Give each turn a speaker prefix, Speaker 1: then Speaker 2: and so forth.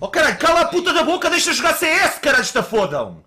Speaker 1: Oh caralho, cala a puta da boca, deixa eu jogar CS, caralho, está fodam!